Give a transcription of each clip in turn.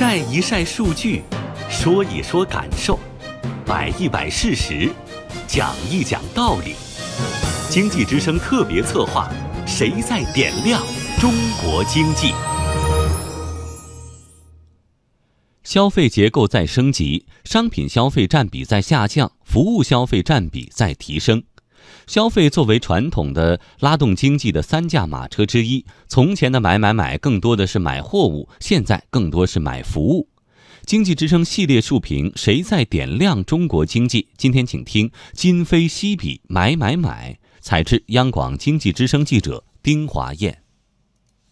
晒一晒数据，说一说感受，摆一摆事实，讲一讲道理。经济之声特别策划：谁在点亮中国经济？消费结构在升级，商品消费占比在下降，服务消费占比在提升。消费作为传统的拉动经济的三驾马车之一，从前的买买买更多的是买货物，现在更多是买服务。经济之声系列述评：谁在点亮中国经济？今天请听今非昔比，买买买。采制央广经济之声记者丁华燕。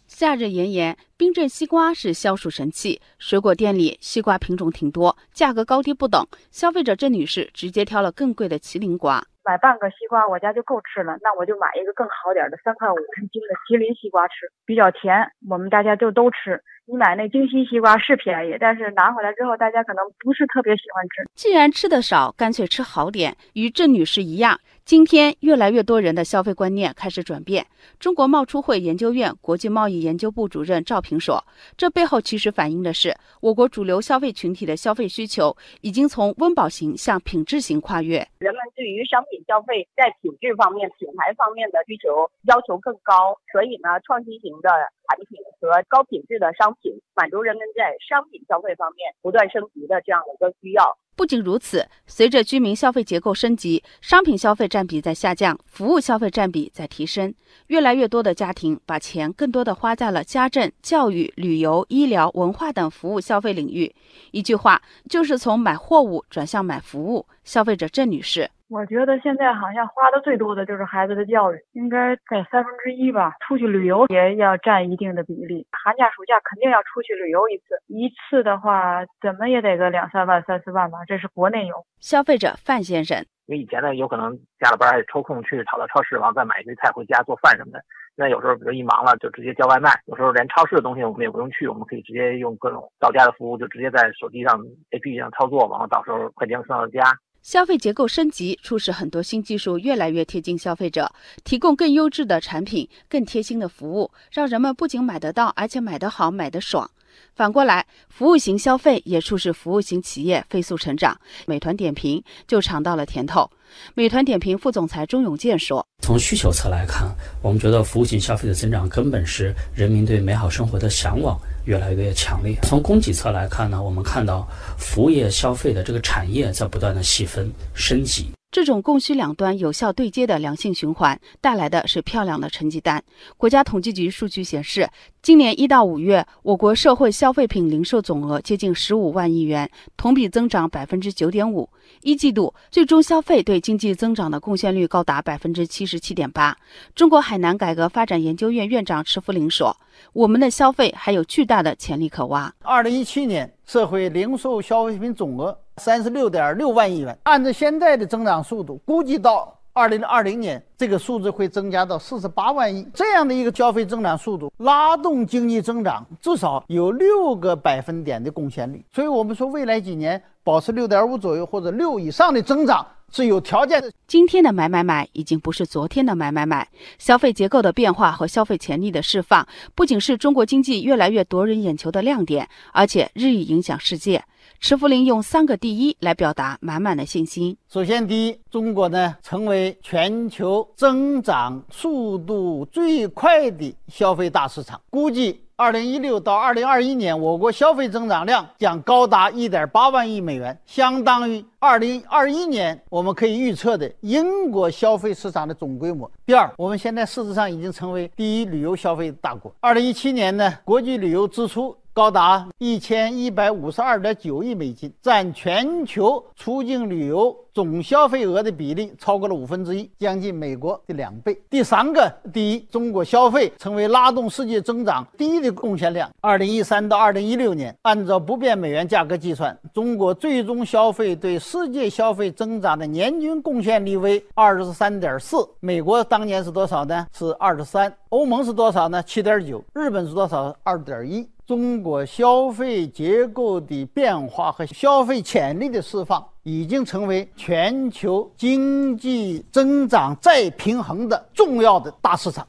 夏日炎炎，冰镇西瓜是消暑神器。水果店里西瓜品种挺多，价格高低不等。消费者郑女士直接挑了更贵的麒麟瓜。买半个西瓜，我家就够吃了。那我就买一个更好点的，三块五一斤的麒麟西瓜吃，比较甜，我们大家就都吃。你买那京西西瓜是便宜，但是拿回来之后，大家可能不是特别喜欢吃。既然吃的少，干脆吃好点。与郑女士一样，今天越来越多人的消费观念开始转变。中国贸出会研究院国际贸易研究部主任赵平说：“这背后其实反映的是我国主流消费群体的消费需求已经从温饱型向品质型跨越。人们对于商品消费在品质方面、品牌方面的需求要求更高，所以呢，创新型的。”产品和高品质的商品，满足人们在商品消费方面不断升级的这样的一个需要。不仅如此，随着居民消费结构升级，商品消费占比在下降，服务消费占比在提升。越来越多的家庭把钱更多的花在了家政、教育、旅游、医疗、文化等服务消费领域。一句话，就是从买货物转向买服务。消费者郑女士。我觉得现在好像花的最多的就是孩子的教育，应该在三分之一吧。出去旅游也要占一定的比例，寒假暑假肯定要出去旅游一次，一次的话怎么也得个两三万、三四万吧。这是国内游。消费者范先生，因为以前呢，有可能下了班还抽空去跑到超市，然后再买一堆菜回家做饭什么的。现在有时候比如一忙了，就直接叫外卖。有时候连超市的东西我们也不用去，我们可以直接用各种到家的服务，就直接在手机上 APP 上操作，然后到时候快递送到家。消费结构升级，促使很多新技术越来越贴近消费者，提供更优质的产品、更贴心的服务，让人们不仅买得到，而且买得好、买得爽。反过来，服务型消费也促使服务型企业飞速成长。美团点评就尝到了甜头。美团点评副总裁钟永健说：“从需求侧来看，我们觉得服务型消费的增长根本是人民对美好生活的向往越来越强烈。从供给侧来看呢，我们看到服务业消费的这个产业在不断的细分升级。”这种供需两端有效对接的良性循环，带来的是漂亮的成绩单。国家统计局数据显示，今年一到五月，我国社会消费品零售总额接近十五万亿元，同比增长百分之九点五。一季度最终消费对经济增长的贡献率高达百分之七十七点八。中国海南改革发展研究院院长池福林说：“我们的消费还有巨大的潜力可挖。”二零一七年社会零售消费品总额。三十六点六万亿元，按照现在的增长速度，估计到二零二零年，这个数字会增加到四十八万亿。这样的一个消费增长速度，拉动经济增长至少有六个百分点的贡献率。所以，我们说未来几年保持六点五左右或者六以上的增长是有条件的。今天的买买买已经不是昨天的买买买，消费结构的变化和消费潜力的释放，不仅是中国经济越来越夺人眼球的亮点，而且日益影响世界。池福林用三个“第一”来表达满满的信心。首先，第一，中国呢成为全球增长速度最快的消费大市场。估计二零一六到二零二一年，我国消费增长量将高达一点八万亿美元，相当于二零二一年我们可以预测的英国消费市场的总规模。第二，我们现在事实上已经成为第一旅游消费大国。二零一七年呢，国际旅游支出。高达一千一百五十二点九亿美金，占全球出境旅游总消费额的比例超过了五分之一，将近美国的两倍。第三个，第一，中国消费成为拉动世界增长第一的贡献量。二零一三到二零一六年，按照不变美元价格计算，中国最终消费对世界消费增长的年均贡献率为二十三点四。美国当年是多少呢？是二十三。欧盟是多少呢？七点九。日本是多少？二点一。中国消费结构的变化和消费潜力的释放，已经成为全球经济增长再平衡的重要的大市场。